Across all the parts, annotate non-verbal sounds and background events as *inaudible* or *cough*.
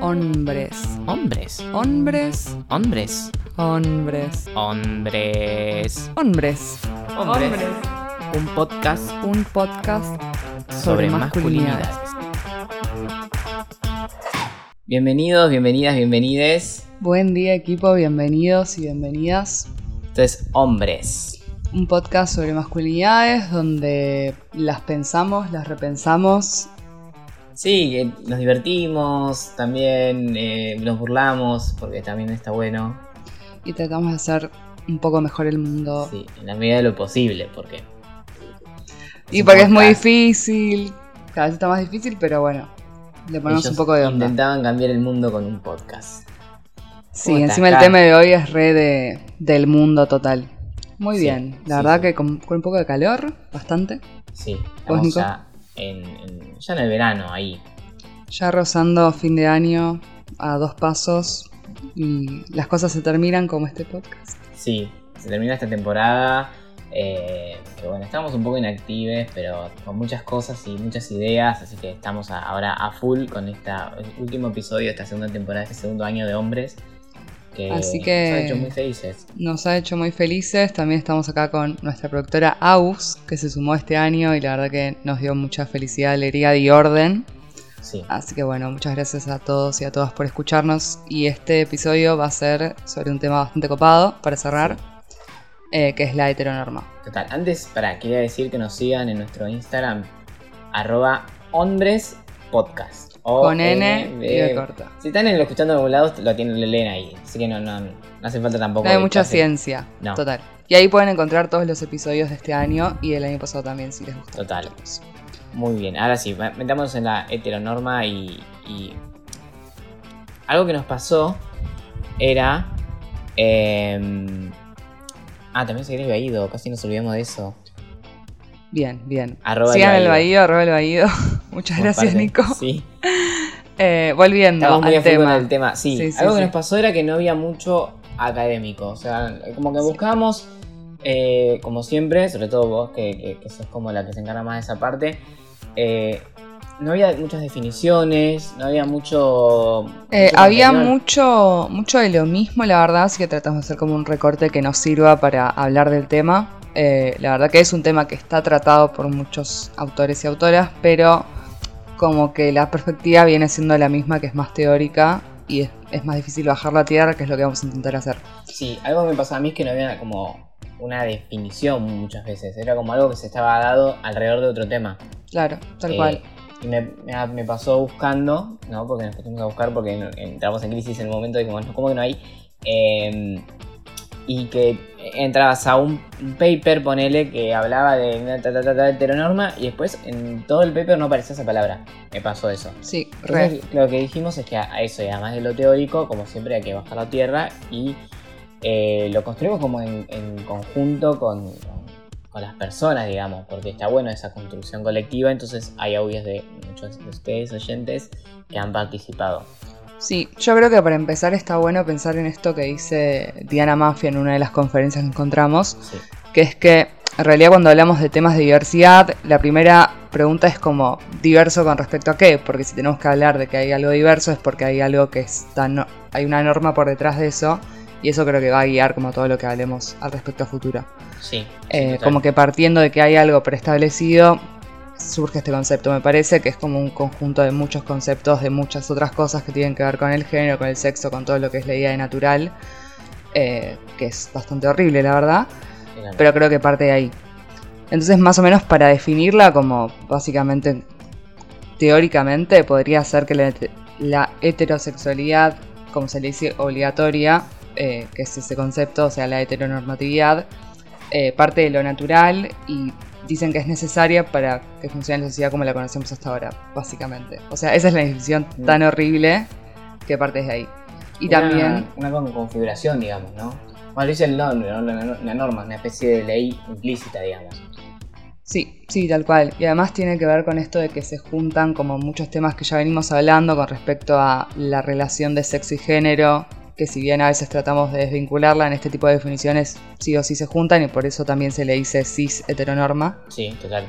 Hombres. Hombres. Hombres. Hombres. Hombres. Hombres. Hombres. Hombres. Un podcast Un podcast sobre, sobre masculinidades. masculinidades. Bienvenidos, bienvenidas, bienvenides. Buen día equipo, bienvenidos y bienvenidas. Esto es Hombres. Un podcast sobre masculinidades donde las pensamos, las repensamos. Sí, que nos divertimos, también eh, nos burlamos, porque también está bueno. y tratamos de hacer un poco mejor el mundo. Sí, en la medida de lo posible, porque. y porque es muy difícil, cada vez está más difícil, pero bueno, le ponemos Ellos un poco de onda. Intentaban cambiar el mundo con un podcast. Sí, ¿Cómo encima el tema de hoy es re de, del mundo total. Muy Sí, bien, la sí, verdad sí. que con, con un poco de calor, bastante. Sí, ¿Vos, estamos Nico? ya en, en- ya en el verano ahí. Ya rozando fin de año a dos pasos y las cosas se terminan como este podcast. Sí, se termina esta temporada. eh, que bueno, estamos un poco inactives, pero con muchas cosas y muchas ideas, así que estamos ahora a full con este último episodio de esta segunda temporada, este segundo año de Hombres, que, Así que- nos ha hecho muy felices. Nos ha hecho muy felices, también estamos acá con nuestra productora Aus, que se sumó este año y la verdad que nos dio mucha felicidad, alegría y orden. Sí, Así que bueno, muchas gracias a todos y a todas por escucharnos. Y este episodio va a ser sobre un tema bastante copado para cerrar, eh, que es la heteronorma. total. Antes, para, quería decir que nos sigan en nuestro Instagram, arroba hombres podcast. O Con N de corta. Si están escuchando de algún lado, lo, tienen, lo leen ahí. Así que no, no, no hace falta tampoco. No hay mucha ciencia, No. total. Y ahí pueden encontrar todos los episodios de este año y del año pasado también, si les gusta. Total. Muy bien, ahora sí, me- metámonos en la heteronorma y, y algo que nos pasó era... em, ah, también se el Baído, casi nos olvidamos de eso. Bien, bien. Arroba Sigan el Baído. Arroba el Bahío. *laughs* Muchas gracias, parte- Nico. Sí, *laughs* Eh, volviendo estamos muy al tema. el tema. Sí, Sí, sí, algo que nos pasó era que no había mucho académico. O sea, como que Sí. buscábamos, eh, como siempre, sobre todo vos, que, que, que sos como la que se encarga más de esa parte, eh, no había muchas definiciones, no había mucho... Eh, mucho había mucho, mucho de lo mismo, la verdad, así que tratamos de hacer como un recorte que nos sirva para hablar del tema. Eh, la verdad que es un tema que está tratado por muchos autores y autoras, pero como que la perspectiva viene siendo la misma, que es más teórica y es, es más difícil bajarla a tierra, que es lo que vamos a intentar hacer. Sí, algo que me pasaba a mí es que no había como una definición muchas veces. Era como algo que se estaba dado alrededor de otro tema. Claro, tal Eh, cual. Y me, me- me pasó buscando, ¿no? Porque nos pusimos a buscar porque en- entramos en crisis en el momento de bueno, ¿cómo que no hay? Eh, y que entrabas a un, paper, ponele, que hablaba de una ta, ta, ta, ta, heteronorma y después en todo el paper no aparecía esa palabra. Me pasó eso. Sí. Entonces, lo que dijimos es que a a eso, y además de lo teórico, como siempre hay que bajar la tierra y eh, lo construimos como en, en conjunto con, con- con las personas, digamos, porque está bueno esa construcción colectiva, entonces hay audios de muchos de ustedes, oyentes, que han participado. Sí, yo creo que para empezar está bueno pensar en esto que dice Diana Mafia en una de las conferencias que encontramos, Sí, que es que en realidad cuando hablamos de temas de diversidad, la primera pregunta es como diverso con respecto a qué, porque si tenemos que hablar de que hay algo diverso es porque hay algo que está no- hay una norma por detrás de eso y eso creo que va a guiar como todo lo que hablemos al respecto a futuro. sí. Eh, como que partiendo de que hay algo preestablecido surge este concepto, me parece que es como un conjunto de muchos conceptos, de muchas otras cosas que tienen que ver con el género, con el sexo, con todo lo que es la idea de natural, eh, que es bastante horrible la verdad pero creo que parte de ahí. Entonces, más o menos para definirla como básicamente, teóricamente, podría ser que la, hete- la heterosexualidad, como se le dice, obligatoria, eh, que es ese concepto, o sea, la heteronormatividad, eh, parte de lo natural y dicen que es necesaria para que funcione la sociedad como la conocemos hasta ahora, básicamente. O sea, esa es la definición tan horrible que parte de ahí. Y Una- también... Una con- configuración, digamos, ¿no? Bueno, lo dice el nombre, una norma, una especie de ley implícita, digamos. Sí, sí, tal cual. Y además tiene que ver con esto de que se juntan como muchos temas que ya venimos hablando con respecto a la relación de sexo y género, que si bien a veces tratamos de desvincularla en este tipo de definiciones, sí o sí se juntan y por eso también se le dice cis heteronorma. Sí, total.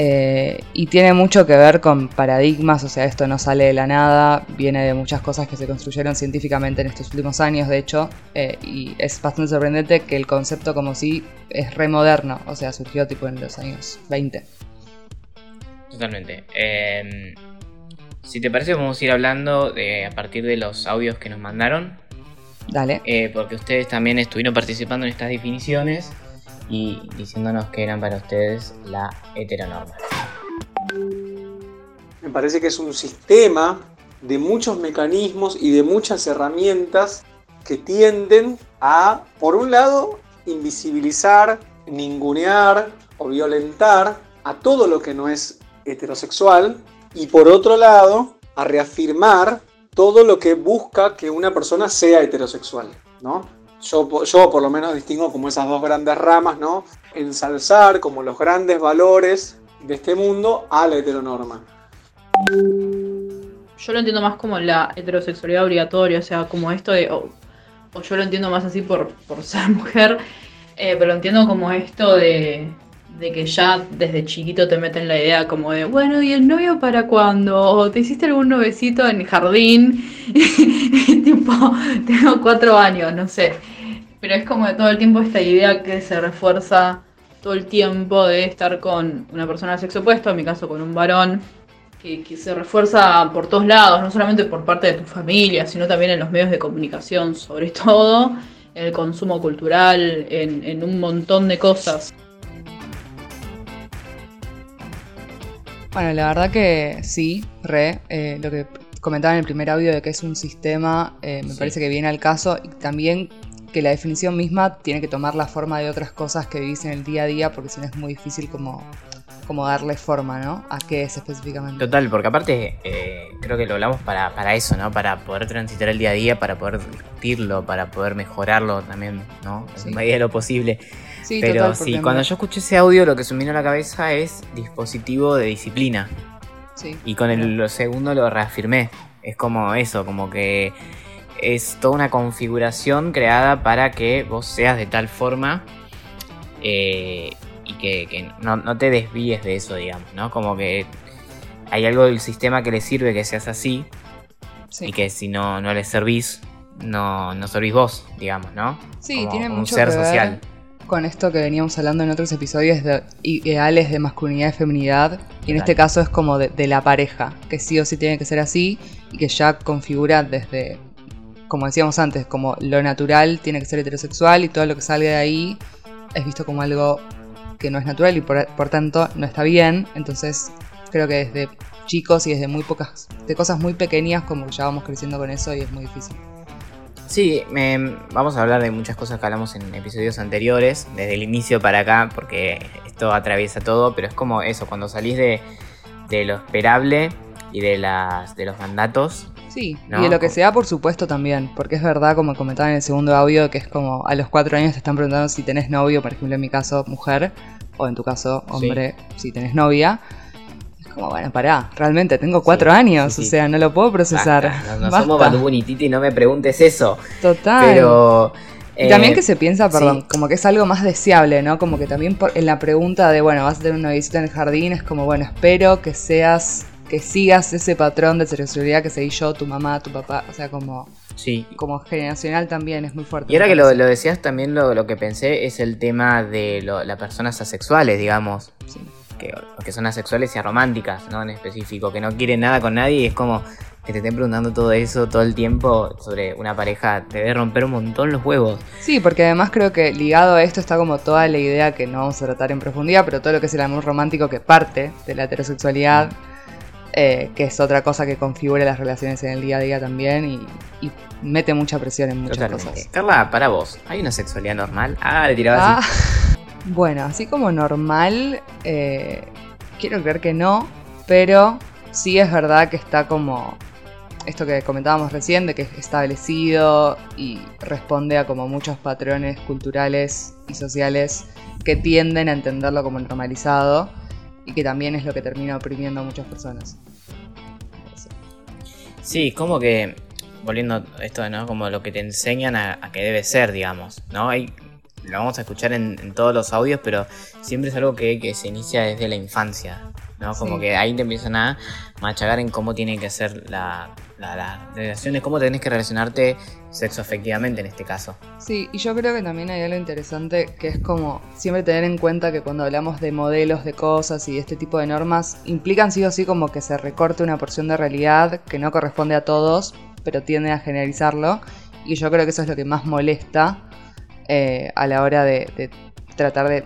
Eh, y tiene mucho que ver con paradigmas, o sea, esto no sale de la nada, viene de muchas cosas que se construyeron científicamente en estos últimos años, de hecho, eh, y es bastante sorprendente que el concepto como si es remoderno, o sea, surgió tipo en los años 20. Totalmente. Em, si te parece, vamos a ir hablando de, a partir de los audios que nos mandaron. Dale. Eh, porque ustedes también estuvieron participando en estas definiciones y diciéndonos que eran para ustedes la heteronorma. Me parece que es un sistema de muchos mecanismos y de muchas herramientas que tienden a, por un lado, invisibilizar, ningunear o violentar a todo lo que no es heterosexual y por otro lado, a reafirmar todo lo que busca que una persona sea heterosexual, ¿no? yo, yo por lo menos distingo como esas dos grandes ramas, ¿no? Ensalzar como los grandes valores de este mundo a la heteronorma. Yo lo entiendo más como la heterosexualidad obligatoria, o sea, como esto de, o, yo lo entiendo más así por, por ser mujer, eh, pero lo entiendo como esto de, de que ya desde chiquito te meten la idea como de, bueno, ¿y el novio para cuándo? ¿O te hiciste algún novecito en el jardín? *laughs* tipo, tengo cuatro años, no sé. Pero es como de todo el tiempo esta idea que se refuerza todo el tiempo de estar con una persona de sexo opuesto, en mi caso con un varón, que, se refuerza por todos lados, no solamente por parte de tu familia, sino también en los medios de comunicación, sobre *laughs* todo en el consumo cultural, en, en un montón de cosas. Bueno, la verdad que sí, re. Eh, lo que comentaba en el primer audio de que es un sistema, eh, me parece que viene al caso. Y también que la definición misma tiene que tomar la forma de otras cosas que vivís en el día a día, porque si no es muy difícil como, como darle forma, ¿no? A qué es específicamente. Total, porque aparte eh, creo que lo hablamos para, para eso, ¿no? Para poder transitar el día a día, para poder discutirlo, para poder mejorarlo también, ¿no? En medida de lo posible. Pero sí, cuando yo escuché ese audio lo que se me vino a la cabeza es dispositivo de disciplina. Sí. Y con el segundo lo reafirmé. Es como eso, como que es toda una configuración creada para que vos seas de tal forma eh, y que, no, te desvíes de eso, digamos, ¿no? Como que hay algo del sistema que le sirve que seas así y que si no, no le servís, no, no servís vos, digamos, ¿no? Sí, tiene mucho un ser social con esto que veníamos hablando en otros episodios de ideales de masculinidad y feminidad. Y en este caso es como de, la pareja, que sí o sí tiene que ser así y que ya configura desde, como decíamos antes, como lo natural tiene que ser heterosexual y todo lo que salga de ahí es visto como algo que no es natural y por, por tanto no está bien. Entonces creo que desde chicos y desde muy pocas, de cosas muy pequeñas como ya vamos creciendo con eso y es muy difícil. Sí, vamos a hablar de muchas cosas que hablamos en episodios anteriores, desde el inicio para acá, porque esto atraviesa todo, pero es como eso, cuando salís de, lo esperable y de, las, de los mandatos. Sí, y de lo que sea, por supuesto, también, porque es verdad, como comentaba en el segundo audio, que es como a los cuatro años te están preguntando si tenés novio, por ejemplo, en mi caso, mujer, o en tu caso, hombre, si tenés novia como, bueno, pará, realmente tengo cuatro años, o sea, no lo puedo procesar. No, somos Bad y Titi, no me preguntes eso. Total. Pero... y también eh, que se piensa, perdón, como que es algo más deseable, ¿no? Como que también en la pregunta de, bueno, vas a tener una visita en el jardín, es como, bueno, espero que seas, que sigas ese patrón de sexualidad que seguí yo, tu mamá, tu papá, o sea, como... Sí. Como generacional también es muy fuerte. Y ahora que lo, decías, también lo, lo, que pensé es el tema de las personas asexuales, digamos. Sí que, que son asexuales y arománticas, ¿no? En específico, que no quieren nada con nadie y es como que te estén preguntando todo eso todo el tiempo sobre una pareja, te debe romper un montón los huevos. Sí, porque además creo que ligado a esto está como toda la idea que no vamos a tratar en profundidad, pero todo lo que es el amor romántico que parte de la heterosexualidad, eh, que es otra cosa que configura las relaciones en el día a día también y, mete mucha presión en muchas cosas. Carla, para vos, ¿hay una sexualidad normal? Ah, le tiraba así. Bueno, así como normal, eh, quiero creer que no, pero sí es verdad que está como esto que comentábamos recién, de que es establecido y responde a como muchos patrones culturales y sociales que tienden a entenderlo como normalizado y que también es lo que termina oprimiendo a muchas personas. Sí, como que, volviendo a esto, ¿no? Como lo que te enseñan a, a que debe ser, digamos, ¿no? Hay lo vamos a escuchar en, en todos los audios, pero siempre es algo que, que se inicia desde la infancia, ¿no? Como Sí. que ahí te empiezan a machacar en cómo tiene que ser la, la, la relación, cómo tenés que relacionarte sexoafectivamente en este caso. Sí, y yo creo que también hay algo interesante que es como siempre tener en cuenta que cuando hablamos de modelos de cosas y de este tipo de normas, implican sí o sí como que se recorte una porción de realidad que no corresponde a todos, pero tiende a generalizarlo. Y yo creo que eso es lo que más molesta eh, a la hora de, de tratar de,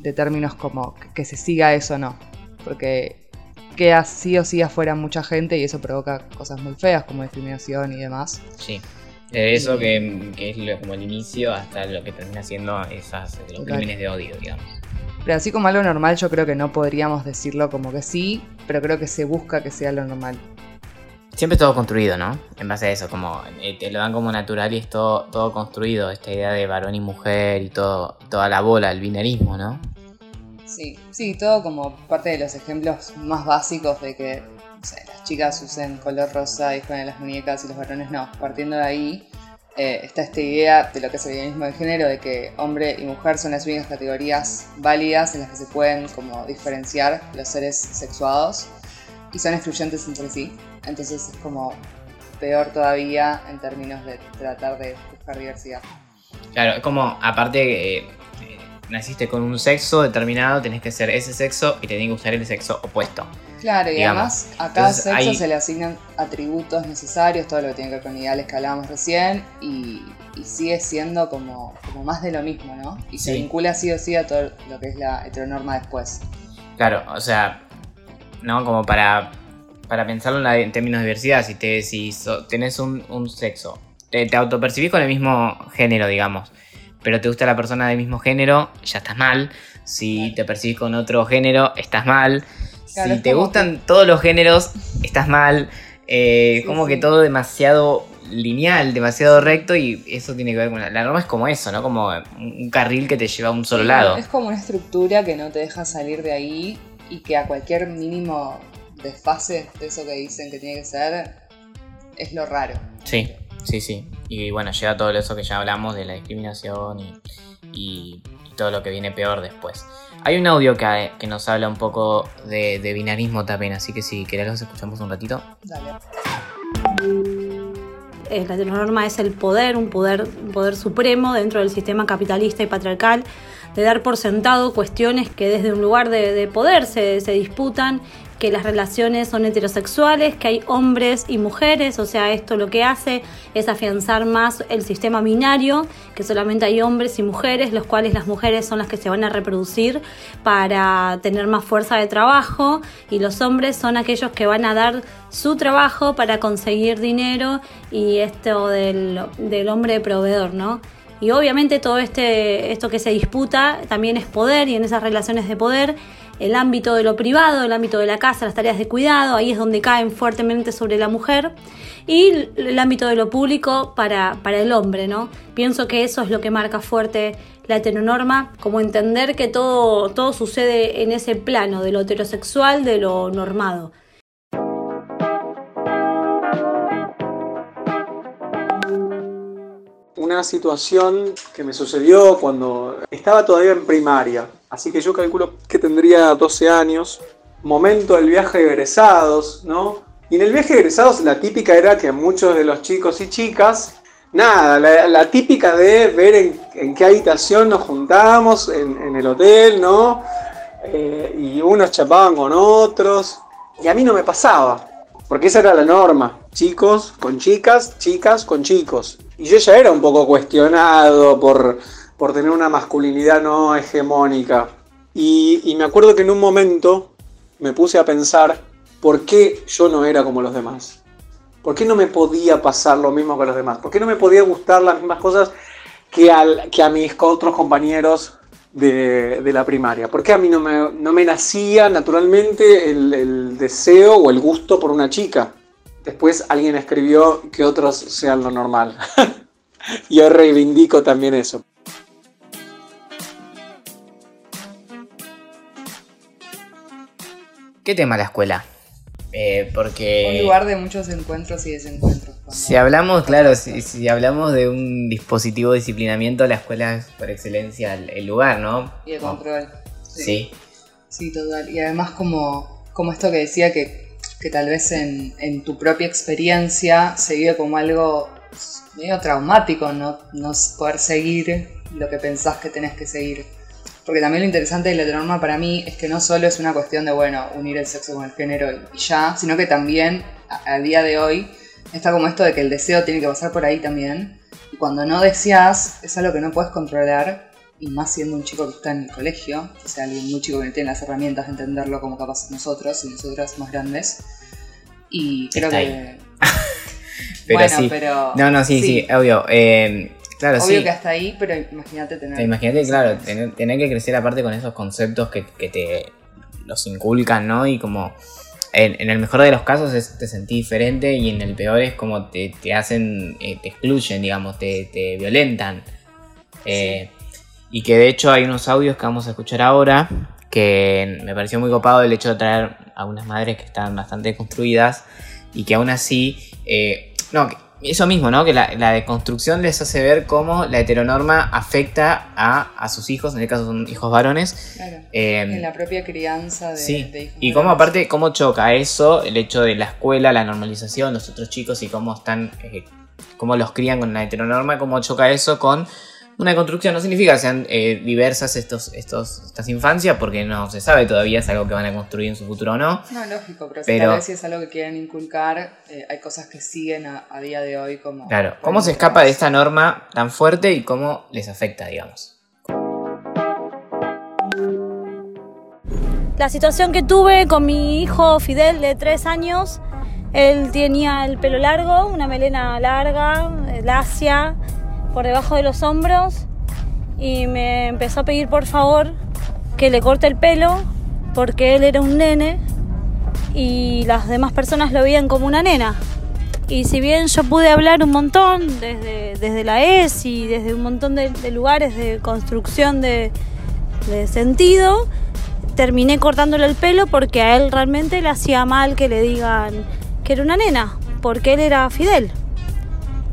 de términos como que, se siga eso o no. Porque queda sí o sí afuera mucha gente y eso provoca cosas muy feas como discriminación y demás. Sí. De eso que, que es lo- como el inicio hasta lo que termina siendo esas, los Total. crímenes de odio, digamos. Pero así como algo normal, yo creo que no podríamos decirlo como que sí, pero creo que se busca que sea lo normal. Siempre todo construido, ¿no? En base a eso, como eh, te lo dan como natural y es todo, todo construido, esta idea de varón y mujer y todo, toda la bola, el binarismo, ¿no? Sí, sí, todo como parte de los ejemplos más básicos de que las chicas usen color rosa y jueguen a las muñecas y los varones no. Partiendo de ahí, eh, está esta idea de lo que es el binarismo de género, de que hombre y mujer son las únicas categorías válidas en las que se pueden como diferenciar los seres sexuados y son excluyentes entre sí. Entonces es como peor todavía en términos de tratar de buscar diversidad. Claro, es como, aparte, eh, eh, naciste con un sexo determinado, tenés que ser ese sexo y te tiene que gustar el sexo opuesto. Claro, y digamos. además a cada Entonces, sexo se le asignan atributos necesarios, todo lo que tiene que ver con ideales que hablábamos recién, y, y sigue siendo como, como más de lo mismo, ¿no? Y se vincula sí o sí a todo lo que es la heteronorma después. Claro, o sea, ¿no? Como para, para pensarlo en, la- en términos de diversidad, si, te, si so- tenés un, un sexo, te, te autopercibís con el mismo género, digamos, pero te gusta la persona del mismo género, ya estás mal. Si Claro. te percibís con otro género, estás mal. Claro, si te gustan todos los géneros, estás mal. Eh, Sí, como sí. que todo demasiado lineal, demasiado recto y eso tiene que ver con la, la norma es como eso, ¿no? Como un un carril que te lleva a un solo Sí, lado. Es como una estructura que no te deja salir de ahí y que a cualquier mínimo desfase de eso que dicen que tiene que ser, es lo raro. Sí, sí, sí. Y bueno, llega todo eso que ya hablamos de la discriminación y, y- y todo lo que viene peor después. Hay un audio que, que nos habla un poco de, de binarismo también, así que si querés los escuchamos un ratito. Dale. Eh, la heteronorma es el poder, un poder, un poder supremo dentro del sistema capitalista y patriarcal, de dar por sentado cuestiones que desde un lugar de, de poder se, se disputan, que las relaciones son heterosexuales, que hay hombres y mujeres, o sea, esto lo que hace es afianzar más el sistema binario, que solamente hay hombres y mujeres, los cuales las mujeres son las que se van a reproducir para tener más fuerza de trabajo y los hombres son aquellos que van a dar su trabajo para conseguir dinero y esto del, del hombre proveedor, ¿no? Y obviamente todo este, esto que se disputa también es poder y en esas relaciones de poder el ámbito de lo privado, el ámbito de la casa, las tareas de cuidado, ahí es donde caen fuertemente sobre la mujer y el ámbito de lo público para, para el hombre, ¿no? Pienso que eso es lo que marca fuerte la heteronorma, como entender que todo, todo sucede en ese plano de lo heterosexual, de lo normado. Una situación que me sucedió cuando estaba todavía en primaria, así que yo calculo que tendría 12 años, momento del viaje de egresados, ¿no? Y en el viaje de egresados la típica era que muchos de los chicos y chicas, nada, la, típica de ver en, qué habitación nos juntábamos en, en el hotel, ¿no? Eh, y unos chapaban con otros, y a mí no me pasaba, porque esa era la norma, chicos con chicas, chicas con chicos. Y yo ya era un poco cuestionado por, por tener una masculinidad no hegemónica. Y, me acuerdo que en un momento me puse a pensar por qué yo no era como los demás. ¿Por qué no me podía pasar lo mismo que los demás? ¿Por qué no me podía gustar las mismas cosas que, al- que a mis otros compañeros de, de la primaria? ¿Por qué a mí no me, no me nacía naturalmente el deseo o el gusto por una chica? Después alguien escribió que otros sean lo normal. *laughs* Yo reivindico también eso. ¿Qué tema la escuela? Eh, porque... Un lugar de muchos encuentros y desencuentros. Si hablamos, claro, si, si hablamos de un dispositivo de disciplinamiento, la escuela es por excelencia el, el lugar, ¿no? Y de Como- control. Sí. Sí, total. Y además como, como esto que decía que, que tal vez en, tu propia experiencia se vive como algo medio traumático, ¿no? Poder seguir lo que pensás que tenés que seguir. Porque también lo interesante de la heteronorma para mí es que no solo es una cuestión de, bueno, unir el sexo con el género y, ya, sino que también a, a día de hoy está como esto de que el deseo tiene que pasar por ahí también. Y cuando no deseas, es algo que no puedes controlar y más siendo un chico que está en el colegio, o sea, alguien muy chico que no tiene las herramientas de entenderlo como capaz nosotros y nosotras más grandes. Y creo Está que. *laughs* Pero bueno, sí. pero. No, no, sí, sí, obvio. Eh, claro, Obvio sí. que hasta ahí, pero imagínate tener. Imagínate, claro, tener, tener que crecer aparte con esos conceptos que, que te los inculcan, ¿no? Y como en, en el mejor de los casos es, te sentís diferente y en el peor es como te, te hacen, eh, te excluyen, digamos, te, te violentan. Eh, Y que de hecho hay unos audios que vamos a escuchar ahora que me pareció muy copado el hecho de traer a unas madres que están bastante construidas y que aún así, eh, no, eso mismo, ¿no? Que la, la deconstrucción les hace ver cómo la heteronorma afecta a, a sus hijos, en este caso son hijos varones. Claro. eh, En la propia crianza de, Sí, de hijos y cómo varones. aparte, cómo choca eso, el hecho de la escuela, la normalización, los otros chicos y cómo están, eh, cómo los crían con la heteronorma, cómo choca eso con una construcción. No significa que sean eh, diversas estos, estos, estas infancias, porque no se sabe todavía, es algo que van a construir en su futuro o no. No, lógico, pero, si Pero- tal vez si es algo que quieren inculcar, eh, hay cosas que siguen a, a día de hoy como... Claro, cómo se escapa de esta norma tan fuerte y cómo les afecta, digamos. La situación que tuve con mi hijo Fidel de tres años, él tenía el pelo largo, una melena larga, eh, lacia, por debajo de los hombros, y me empezó a pedir por favor que le corte el pelo, porque él era un nene y las demás personas lo veían como una nena. Y si bien yo pude hablar un montón desde, desde la ES y desde un montón de, lugares de construcción de sentido, terminé cortándole el pelo porque a él realmente le hacía mal que le digan que era una nena, porque él era Fidel.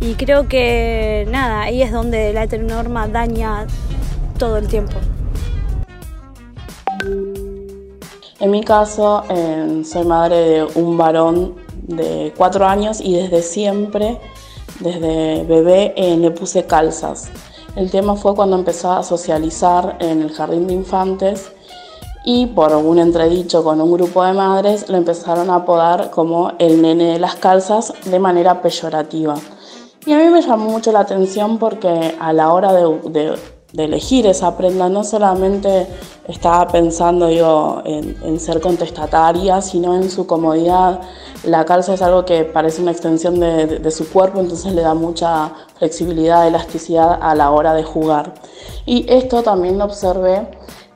Y creo que nada, ahí es donde la heteronorma daña todo el tiempo. En mi caso, eh, soy madre de un varón de cuatro años y desde siempre, desde bebé, eh, le puse calzas. El tema fue cuando empezó a socializar en el jardín de infantes y por un entredicho con un grupo de madres lo empezaron a apodar como el nene de las calzas de manera peyorativa. Y a mí me llamó mucho la atención porque a la hora de, elegir esa prenda no solamente estaba pensando digo, en, ser contestataria, sino en su comodidad. La calza es algo que parece una extensión de su cuerpo, entonces le da mucha flexibilidad, elasticidad a la hora de jugar. Y esto también lo observé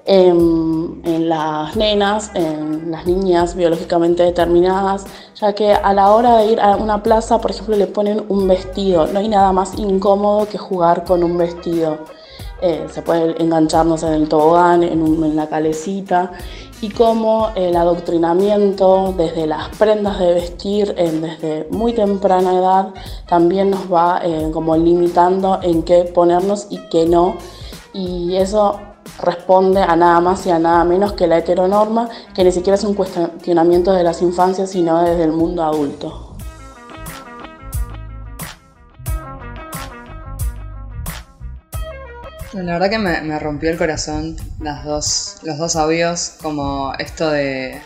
en, en las nenas, en las niñas biológicamente determinadas, ya que a la hora de ir a una plaza, por ejemplo, le ponen un vestido. No hay nada más incómodo que jugar con un vestido. Eh, se puede engancharnos en el tobogán, en, un- en la calecita, y como el adoctrinamiento desde las prendas de vestir en- desde muy temprana edad también nos va eh, como limitando en qué ponernos y qué no. Y eso responde a nada más y a nada menos que la heteronorma, que ni siquiera es un cuestionamiento de las infancias, sino desde el mundo adulto. La verdad que me, rompió el corazón las dos, los dos audios, como esto de,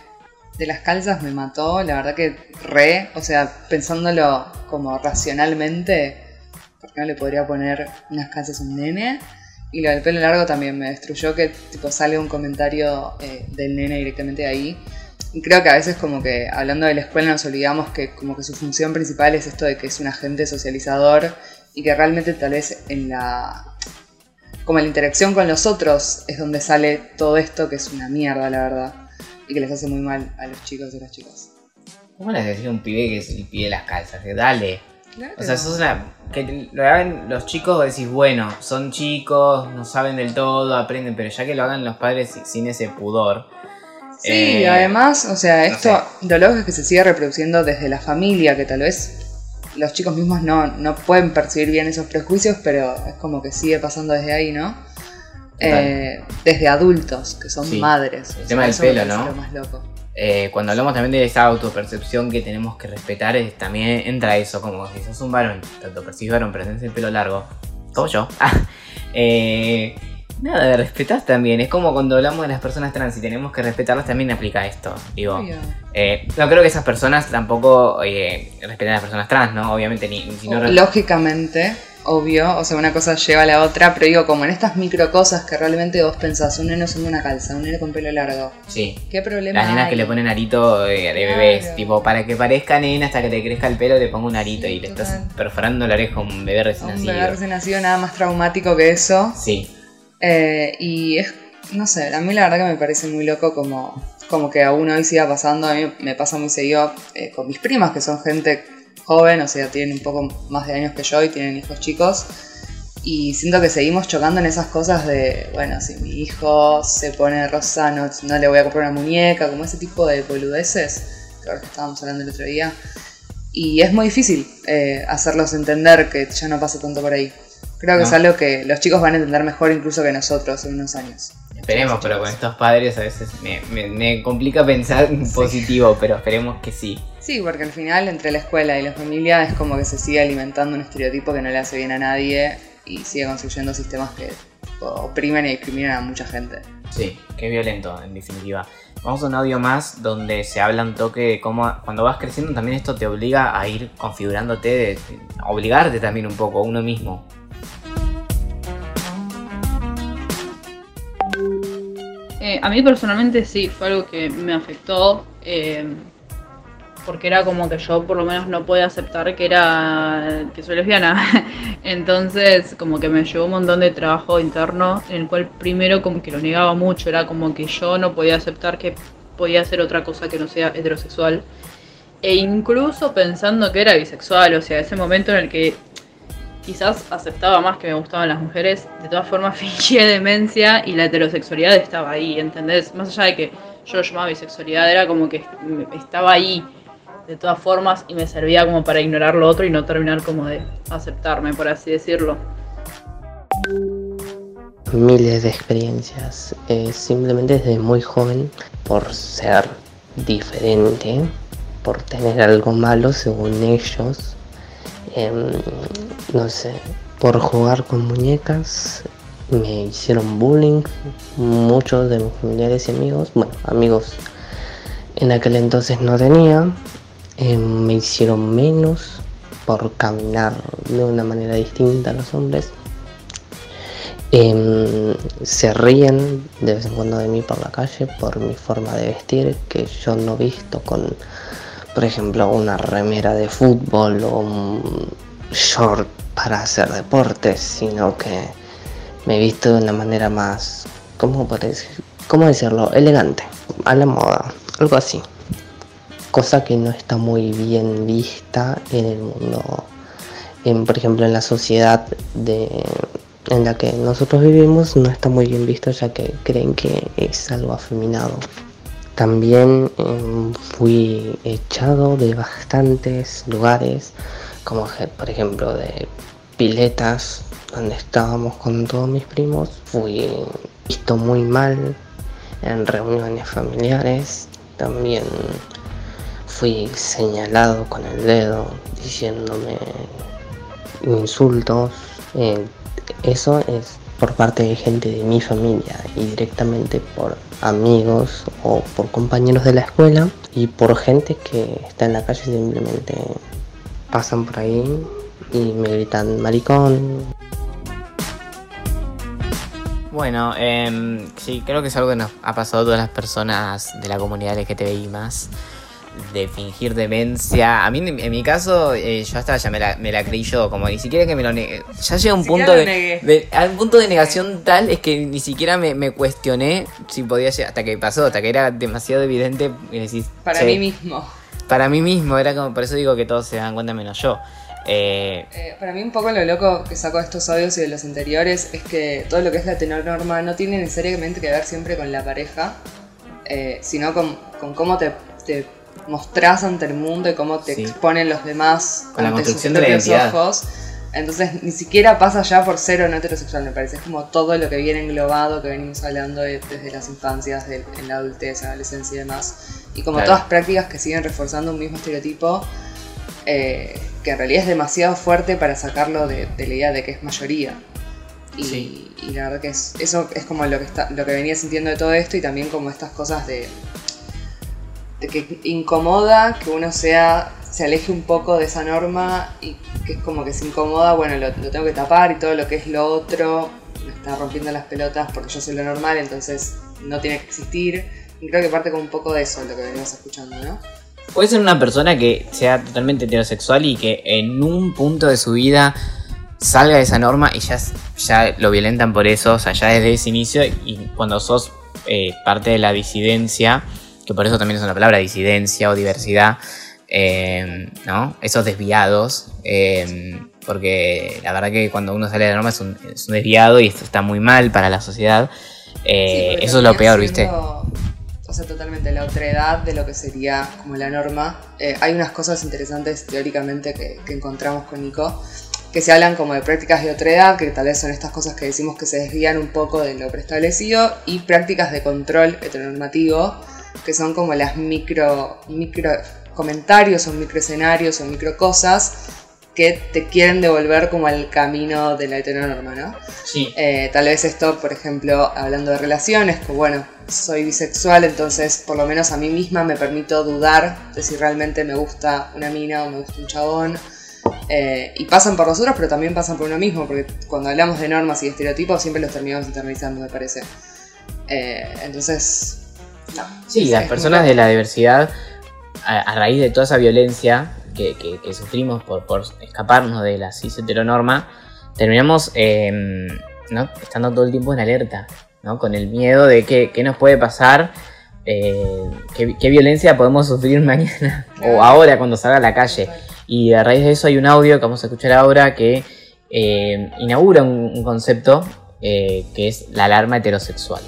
las calzas me mató, la verdad que re, o sea, pensándolo como racionalmente, ¿por qué no le podría poner unas calzas a un nene? Y lo del pelo largo también me destruyó que tipo sale un comentario eh, del nene directamente de ahí. Y creo que a veces como que hablando de la escuela nos olvidamos que como que su función principal es esto de que es un agente socializador y que realmente tal vez en la como en la interacción con los otros es donde sale todo esto que es una mierda, la verdad. Y que les hace muy mal a los chicos y las chicas. ¿Cómo les decía a un pibe que es el pibe las calzas? Que dale. Claro. O sea, sos una. Que lo hagan los chicos, vos decís, bueno, son chicos, no saben del todo, aprenden, pero ya que lo hagan los padres si- sin ese pudor. Sí, eh, además, o sea, no esto, lo loco es que se sigue reproduciendo desde la familia, que tal vez los chicos mismos no, no pueden percibir bien esos prejuicios, pero es como que sigue pasando desde ahí, ¿no? Eh, desde adultos, que son Sí. madres. El tema del pelo, ¿no? lo más loco. Eh, cuando hablamos también de esa autopercepción que tenemos que respetar, es- también entra eso, como si sos un varón, te autopercibís varón, pero tenés el pelo largo, como yo. *laughs* Ah, eh, nada, respetás también. Es como cuando hablamos de las personas trans y tenemos que respetarlas, también aplica esto. Digo, eh, no creo que esas personas tampoco eh, respeten a las personas trans, ¿no? Obviamente, ni, si no Lógicamente, obvio, o sea, una cosa lleva a la otra, pero digo, como en estas micro cosas que realmente vos pensás, un nene usando una calza, un nene con pelo largo, Sí. ¿qué problema Las nenas hay? que le ponen arito eh, de Claro. bebés, tipo, para que parezca nena hasta que te crezca el pelo, le pongo un arito Sí, y le total. estás perforando la oreja a un bebé recién un nacido. bebé recién nacido nada más traumático que eso. Sí, Eh, y es, no sé, a mí la verdad que me parece muy loco como, como que aún hoy siga pasando. A mí me pasa muy seguido eh, con mis primas, que son gente joven, o sea, tienen un poco más de años que yo y tienen hijos chicos. Y siento que seguimos chocando en esas cosas de, bueno, si mi hijo se pone rosa, no, no le voy a comprar una muñeca, como ese tipo de boludeces, que ahora que estábamos hablando el otro día. Y es muy difícil eh, hacerlos entender que ya no pasa tanto por ahí. Creo que No. es algo que los chicos van a entender mejor incluso que nosotros en unos años. esperemos, pero con estos padres a veces me, me- me complica pensar en positivo, pero esperemos que sí. Sí, porque al final entre la escuela y la familia es como que se sigue alimentando un estereotipo que no le hace bien a nadie y sigue construyendo sistemas que oprimen y discriminan a mucha gente. Sí, qué violento, en definitiva. Vamos a un audio más donde se habla un toque de cómo cuando vas creciendo también esto te obliga a ir configurándote, de, a obligarte también un poco a uno mismo. Eh, a mí personalmente sí, fue algo que me afectó. eh, porque era como que yo por lo menos no podía aceptar que era que soy lesbiana. *laughs* Entonces como que me llevó un montón de trabajo interno en el cual primero como que lo negaba mucho, era como que yo no podía aceptar que podía hacer otra cosa que no sea heterosexual. E incluso pensando que era bisexual, o sea, ese momento en el que quizás aceptaba más que me gustaban las mujeres, de todas formas *laughs* fingía demencia y la heterosexualidad estaba ahí, ¿entendés? Más allá de que yo llamaba bisexualidad, era como que estaba ahí de todas formas y me servía como para ignorar lo otro y no terminar como de aceptarme, por así decirlo. miles de experiencias. Eh, simplemente desde muy joven, por ser diferente, por tener algo malo según ellos, em, no sé, por jugar con muñecas, me hicieron bullying muchos de mis familiares y amigos, bueno, amigos en aquel entonces no tenía, em, me hicieron menos por caminar de una manera distinta a los hombres. Em, se ríen de vez en cuando de mí por la calle por mi forma de vestir, que yo no visto con, por ejemplo, una remera de fútbol o un short para hacer deportes, sino que me visto de una manera más, ¿cómo? ¿cómo decirlo? Elegante, a la moda, algo así. Cosa que no está muy bien vista en el mundo, en, por ejemplo, en la sociedad de en la que nosotros vivimos no está muy bien visto ya que creen que es algo afeminado. También em, fui echado de bastantes lugares, como por ejemplo de piletas donde estábamos con todos mis primos. Fui visto muy mal en reuniones familiares. También fui señalado con el dedo diciéndome insultos. eh, eso es por parte de gente de mi familia y directamente por amigos o por compañeros de la escuela y por gente que está en la calle simplemente pasan por ahí y me gritan maricón. Bueno, em, sí, creo que es algo que nos ha pasado a todas las personas de la comunidad LGTBI más. De fingir demencia. A mí, en mi caso, eh, yo hasta ya me la, me la creí yo. Como ni siquiera que me lo negué. Ya llega un punto de, negué. de- A un punto de negación tal es que ni siquiera me, me cuestioné si podía llegar. Hasta que pasó, hasta que era demasiado evidente. Y decís, Para "Che, mí mismo. Para mí mismo, era como. Por eso digo que todos se dan cuenta menos yo. Eh, Eh, para mí un poco lo loco que saco de estos audios y de los anteriores es que todo lo que es la norma no tiene necesariamente que ver siempre con la pareja, sino con, con cómo te, te mostrás ante el mundo y cómo te Sí. exponen los demás Con la ante sus construcción de identidad. ojos. Entonces ni siquiera pasa ya por ser o no heterosexual, me parece. Es como todo lo que viene englobado, que venimos hablando de- desde las infancias, de- en la adultez, adolescencia y demás. Y como Claro. todas prácticas que siguen reforzando un mismo estereotipo, eh, que en realidad es demasiado fuerte para sacarlo de, de la idea de que es mayoría. Y, Sí. y la verdad que es, eso es como lo que, está, lo que venía sintiendo de todo esto y también como estas cosas de que incomoda que uno sea se aleje un poco de esa norma y que es como que se incomoda, bueno, lo, tengo que tapar y todo lo que es lo otro me está rompiendo las pelotas porque yo soy lo normal, entonces no tiene que existir. Y creo que parte como un poco de eso lo que venimos escuchando, ¿no? Puede ser una persona que sea totalmente heterosexual y que en un punto de su vida salga de esa norma y ya, ya lo violentan por eso, o sea, ya desde ese inicio y cuando sos eh, parte de la disidencia, que por eso también es una palabra, disidencia o diversidad, eh, ¿no? Esos desviados, eh, porque la verdad que cuando uno sale de la norma es un, es un desviado y esto está muy mal para la sociedad. Eh, Sí, eso es lo peor, ¿viste? O sea, totalmente la otredad de lo que sería como la norma. Hay unas cosas interesantes teóricamente que, que encontramos con Nico, que se hablan como de prácticas de otredad, que tal vez son estas cosas que decimos que se desvían un poco de lo preestablecido, y prácticas de control heteronormativo, que son como las micro, micro comentarios o micro escenarios o micro cosas que te quieren devolver como al camino de la heteronorma, ¿no? Sí. Eh, tal vez esto, por ejemplo, hablando de relaciones, que bueno, soy bisexual, entonces por lo menos a mí misma me permito dudar de si realmente me gusta una mina o me gusta un chabón. Eh, y pasan por nosotros, pero también pasan por uno mismo, porque cuando hablamos de normas y estereotipos siempre los terminamos internalizando, me parece. Eh, entonces, no. Sí, las personas de la diversidad, a, a raíz de toda esa violencia que, que- que sufrimos por, por escaparnos de la cis heteronorma, terminamos eh, ¿no? estando todo el tiempo en alerta, ¿no? con el miedo de que, qué nos puede pasar, eh, qué, qué violencia podemos sufrir *laughs* mañana o ahora cuando salga a la calle. Y a raíz de eso hay un audio que vamos a escuchar ahora que eh, inaugura un, un concepto eh, que es la alarma heterosexual.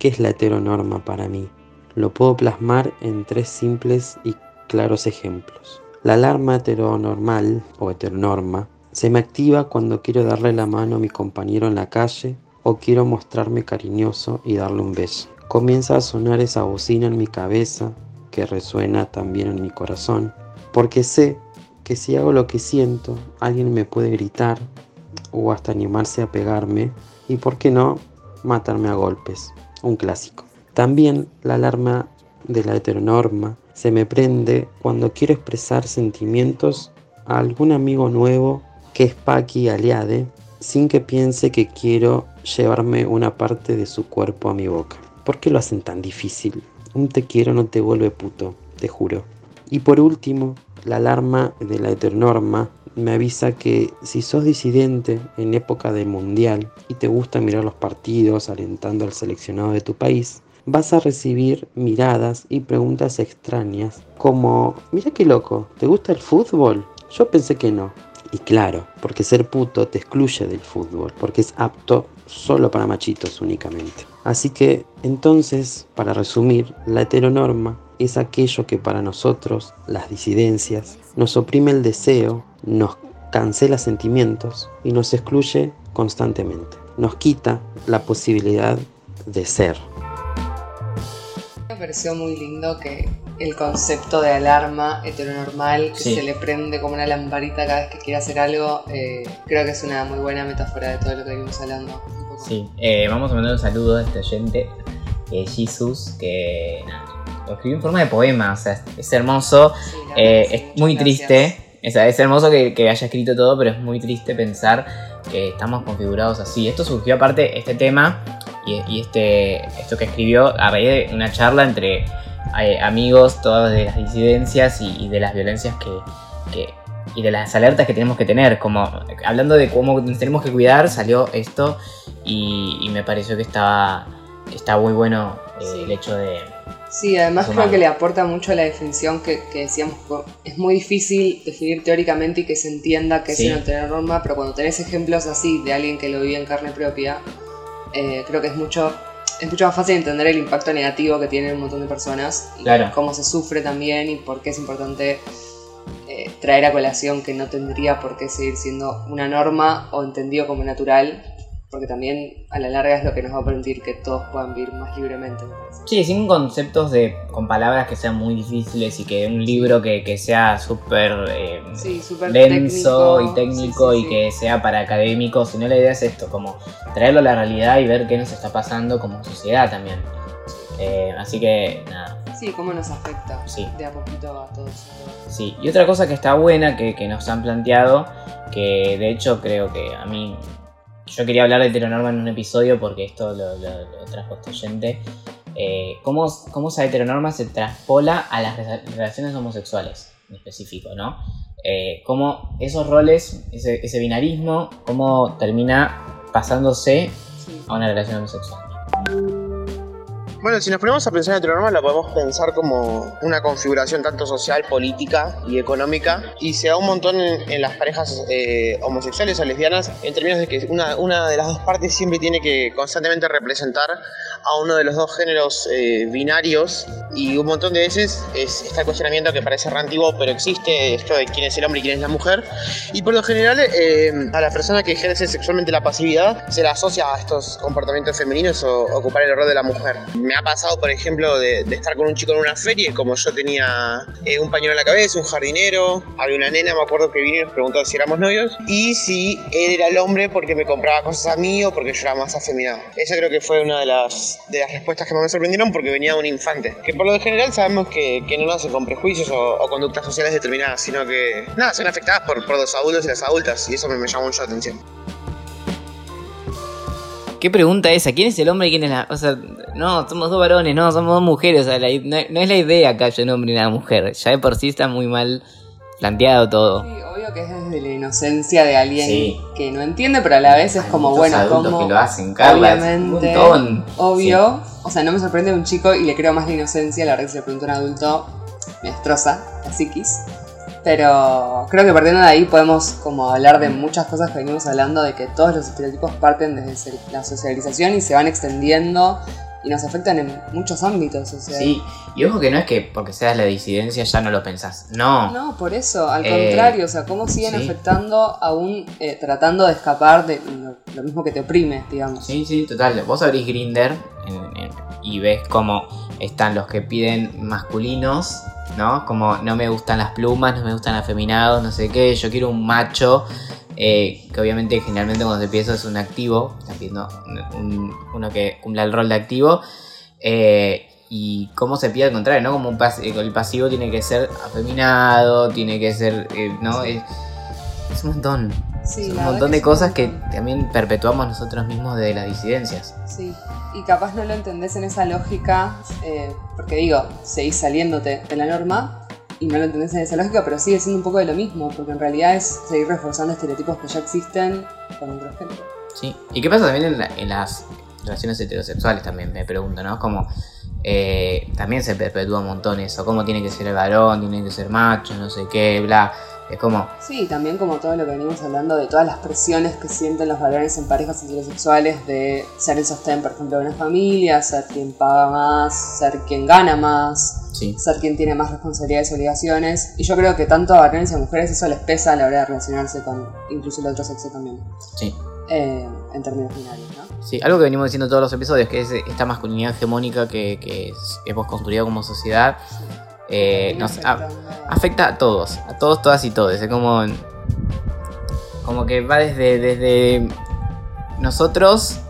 ¿Qué es la heteronorma para mí? Lo puedo plasmar en tres simples y claros ejemplos. La alarma heteronormal o heteronorma se me activa cuando quiero darle la mano a mi compañero en la calle o quiero mostrarme cariñoso y darle un beso. Comienza a sonar esa bocina en mi cabeza que resuena también en mi corazón, porque sé que si hago lo que siento, alguien me puede gritar o hasta animarse a pegarme y, por qué no, matarme a golpes. Un clásico. También la alarma de la heteronorma se me prende cuando quiero expresar sentimientos a algún amigo nuevo que es Paqui Aliade sin que piense que quiero llevarme una parte de su cuerpo a mi boca. ¿Por qué lo hacen tan difícil? Un te quiero no te vuelve puto, te juro. Y por último, la alarma de la heteronorma me avisa que si sos disidente en época de mundial y te gusta mirar los partidos alentando al seleccionado de tu país, vas a recibir miradas y preguntas extrañas como, mira qué loco, ¿te gusta el fútbol? Yo pensé que no. Y claro, porque ser puto te excluye del fútbol, porque es apto solo para machitos únicamente. Así que, entonces, para resumir, la heteronorma es aquello que para nosotros, las disidencias, nos oprime el deseo, nos cancela sentimientos y nos excluye constantemente. Nos quita la posibilidad de ser. Pareció muy lindo que el concepto de alarma heteronormal que Sí. se le prende como una lamparita cada vez que quiere hacer algo, eh, creo que es una muy buena metáfora de todo lo que venimos hablando. Sí, eh, vamos a mandar un saludo a este oyente, eh, Jesus, que lo escribió en forma de poema, o sea, es, hermoso, Sí, eh, verdad sí, es muy gracias. triste, o sea, es hermoso que, que haya escrito todo, pero es muy triste pensar que estamos configurados así. Esto surgió aparte, este tema y, y este, esto que escribió a raíz de una charla entre eh, amigos, todos de las disidencias y, y de las violencias que, que- y de las alertas que tenemos que tener. Como hablando de cómo nos tenemos que cuidar, salió esto y, y me pareció que estaba, que está muy bueno eh, Sí. el hecho de. Sí, además creo que le aporta mucho a la definición que, que decíamos, es muy difícil definir teóricamente y que se entienda que Sí. es una heteronorma, pero cuando tenés ejemplos así de alguien que lo vive en carne propia, eh, creo que es mucho es mucho más fácil entender el impacto negativo que tiene un montón de personas y Claro. cómo se sufre también y por qué es importante eh, traer a colación que no tendría por qué seguir siendo una norma o entendido como natural, porque también a la larga es lo que nos va a permitir que todos puedan vivir más libremente. me parece. Sí, sin conceptos de. con palabras que sean muy difíciles y que un libro que, que sea súper. eh, Sí, denso técnico. y técnico Sí, sí, y que sea para académicos, sino la idea es esto, como traerlo a la realidad y ver qué nos está pasando como sociedad también. Eh, así que nada, Sí, cómo nos afecta Sí. de a poquito a todos. sí. Y otra cosa que está buena que, que nos han planteado, que de hecho creo que a mí, yo quería hablar de heteronorma en un episodio porque esto lo, lo- lo trajo este oyente, eh, cómo, cómo esa heteronorma se traspola a las re- relaciones homosexuales en específico, ¿no? Eh, cómo esos roles, ese, ese binarismo, cómo termina pasándose Sí. a una relación homosexual. Bueno, si nos ponemos a pensar en heteronorma, la podemos pensar como una configuración tanto social, política y económica. Y se da un montón en, en las parejas eh, homosexuales o lesbianas, en términos de que una, una de las dos partes siempre tiene que constantemente representar a uno de los dos géneros eh, binarios. Y un montón de veces es, está el cuestionamiento que parece re antiguo, pero existe esto de quién es el hombre y quién es la mujer. Y por lo general, eh, a la persona que ejerce sexualmente la pasividad se la asocia a estos comportamientos femeninos o ocupar el rol de la mujer. Me ha pasado, por ejemplo, de, de estar con un chico en una feria, y como yo tenía eh, un pañuelo en la cabeza, un jardinero, había una nena, me acuerdo que vino y nos preguntó si éramos novios, y si él era el hombre porque me compraba cosas a mí o porque yo era más afeminado. Esa creo que fue una de las, de las respuestas que más me sorprendieron porque venía un infante. Que por lo general sabemos que, que no nacen con prejuicios o, o conductas sociales determinadas, sino que, nada, son afectadas por, por los adultos y las adultas, y eso me, me llamó mucho la atención. ¿Qué pregunta esa? ¿Quién es el hombre y quién es la.? O sea, no, somos dos varones, no, somos dos mujeres. O sea, la- no, no es la idea que haya un hombre y una mujer. Ya de por sí está muy mal planteado todo. Sí, obvio que es desde la inocencia de alguien Sí. que no entiende, pero a la vez es Hay como, bueno, como. que lo hacen, Carla, es un obviamente, montón. obvio. O sea, no me sorprende un chico y le creo más la inocencia. La verdad que si le pregunto a un adulto, me destroza la psiquis. Pero creo que partiendo de ahí podemos como hablar de muchas cosas que venimos hablando, de que todos los estereotipos parten desde la socialización y se van extendiendo y nos afectan en muchos ámbitos. O sea, Sí, y ojo que no es que porque seas la disidencia ya no lo pensás. No. No, por eso, al Eh, contrario, o sea, cómo siguen sí. afectando aún eh, tratando de escapar de lo, lo mismo que te oprime, digamos. Sí, sí, total. Vos abrís Grinder y ves cómo están los que piden masculinos, ¿no? Como no me gustan las plumas, no me gustan afeminados, no sé qué, yo quiero un macho. eh, que obviamente generalmente cuando se pide eso es un activo, un- uno que cumpla el rol de activo. eh, y cómo se pide al contrario, ¿no? Como un pas- el pasivo tiene que ser afeminado, tiene que ser, eh, ¿no? Es, es un montón. Sí, Es un montón de cosas que también perpetuamos nosotros mismos de las disidencias. Sí, y capaz no lo entendés en esa lógica, eh, porque digo, seguís saliéndote de la norma y no lo entendés en esa lógica, pero sigue siendo un poco de lo mismo, porque en realidad es seguir reforzando estereotipos que ya existen con otro género. Sí. ¿Y qué pasa también en, la- en las relaciones heterosexuales también? Me pregunto, ¿no? Como eh, también se perpetúa un montón eso. ¿Cómo tiene que ser el varón? ¿Tiene que ser macho? No sé qué, bla. Es como, Sí, también como todo lo que venimos hablando de todas las presiones que sienten los varones en parejas heterosexuales de ser el sostén, por ejemplo, de una familia, ser quien paga más, ser quien gana más, sí. ser quien tiene más responsabilidades y obligaciones. Y yo creo que tanto a varones y a mujeres eso les pesa a la hora de relacionarse con incluso el otro sexo también, Sí. eh, en términos binarios, ¿no? Sí, algo que venimos diciendo todos los episodios, que es esta masculinidad hegemónica que, que hemos construido como sociedad, eh, nos afecta a todos, a todos, todas y todos. Es como, como que va desde, desde nosotros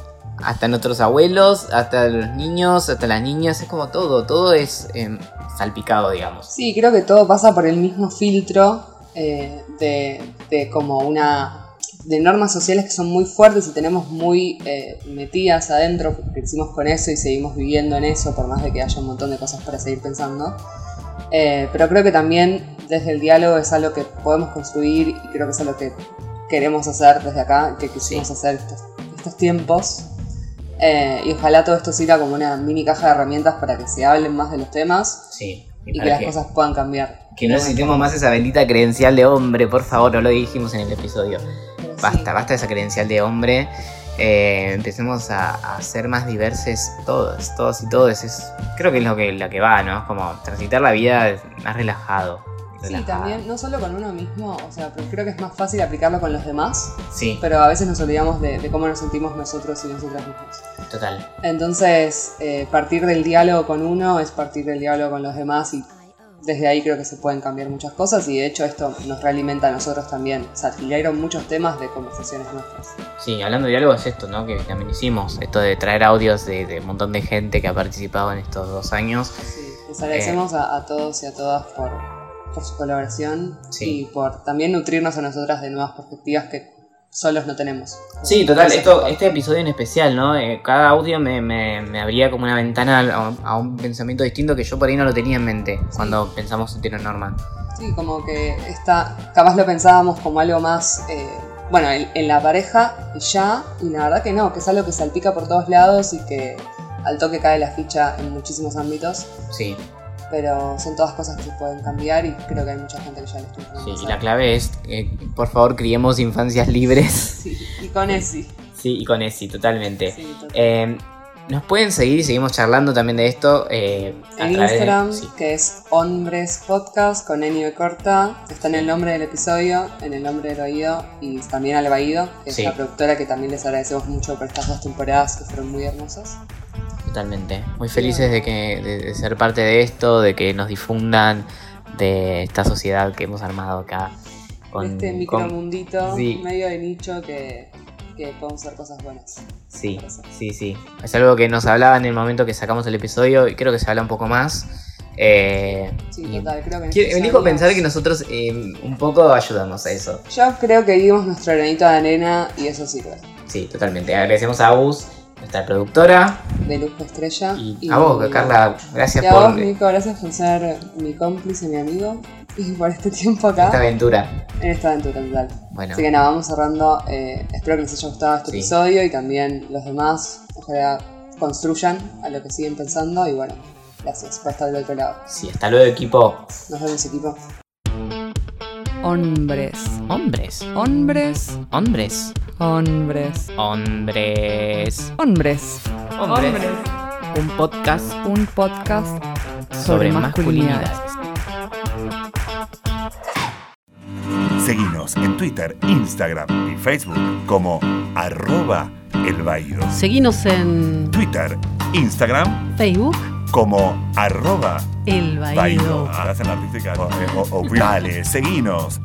hasta nuestros abuelos, hasta los niños, hasta las niñas, es como todo, todo es eh, salpicado, digamos. Sí, creo que todo pasa por el mismo filtro eh, de, de como una de normas sociales que son muy fuertes y tenemos muy eh, metidas adentro, crecimos con eso y seguimos viviendo en eso, por más de que haya un montón de cosas para seguir pensando. Eh, pero creo que también desde el diálogo es algo que podemos construir y creo que es algo que queremos hacer desde acá, que quisimos Sí. hacer estos, estos tiempos. Eh, y ojalá todo esto sirva como una mini caja de herramientas para que se hablen más de los temas Sí. y que las que, cosas puedan cambiar. que no necesitemos más esa bendita credencial de hombre, por favor, no lo dijimos en el episodio. Pero sí. Basta, basta esa credencial de hombre eh, empecemos a, a, ser más diversos todos, todos y todos. Es, creo que es lo que, lo que va, ¿no? Es como transitar la vida más relajado. Sí, también, no solo con uno mismo, o sea, pero creo que es más fácil aplicarlo con los demás. Sí. Pero a veces nos olvidamos de, de cómo nos sentimos nosotros y nosotras mismos. Total. Entonces, eh, partir del diálogo con uno es partir del diálogo con los demás y desde ahí creo que se pueden cambiar muchas cosas y de hecho esto nos realimenta a nosotros también. O sea, salieron muchos temas de conversaciones nuestras. Sí, hablando de diálogo es esto, ¿no? Que también hicimos, esto de traer audios de, de un montón de gente que ha participado en estos dos años. Sí, les agradecemos eh, a, a todos y a todas por, por su colaboración sí. y por también nutrirnos a nosotras de nuevas perspectivas que solos no tenemos. Sí, total, esto, este episodio en especial, ¿no? Eh, cada audio me, me, me, abría como una ventana a, a, un pensamiento distinto que yo por ahí no lo tenía en mente sí. cuando pensamos en tiro normal. Sí, como que está, capaz lo pensábamos como algo más, eh, bueno, en, en, la pareja y ya, y la verdad que no, que es algo que salpica por todos lados y que al toque cae la ficha en muchísimos ámbitos. Sí pero son todas cosas que pueden cambiar y creo que hay mucha gente que ya lo estuvo Sí, y la clave es, eh, por favor, criemos infancias libres. *laughs* Sí, y con ESI. Sí, y con ESI, totalmente. Sí, totalmente. Eh, nos pueden seguir y seguimos charlando también de esto. Eh, en Instagram, de, sí. que es Hombres Podcast con N de corta. Está en el nombre del episodio, en el nombre del oído y también al Baído, que es sí. la productora que también les agradecemos mucho por estas dos temporadas que fueron muy hermosas. Totalmente. Muy felices de, que, de, de, ser parte de esto, de que nos difundan de esta sociedad que hemos armado acá. Con, este micromundito con, sí. medio de nicho que, que podemos hacer cosas buenas. Sí, sí, sí. Es algo que nos hablaba en el momento que sacamos el episodio y creo que se habla un poco más. Eh, sí, total, creo que me elijo pensar que nosotros eh, un poco ayudamos a eso. Yo creo que dimos nuestro granito de arena y eso sirve. Sí, totalmente. Agradecemos a Bus nuestra productora. De Lujo Estrella. Y, y a vos, Carla, gracias y a por. vos, Nico, gracias por ser mi cómplice, mi amigo. Y *laughs* por este tiempo acá. Esta aventura. En esta aventura, total. Bueno. Así que nada, vamos cerrando. Eh, espero que les haya gustado este sí. episodio y también los demás. Ojalá construyan a lo que siguen pensando. Y bueno, gracias por estar del otro lado. Sí, hasta luego, equipo. Nos vemos, equipo. Hombres. Hombres. Hombres. Hombres. Hombres. Hombres. Hombres. Hombres. Un podcast. Un podcast sobre, sobre masculinidades. Seguinos en Twitter, Instagram y Facebook como arroba elbaído. Seguinos en Twitter, Instagram, Facebook como arroba el baído. Hacen artística o, o, o, *laughs* Dale, seguinos.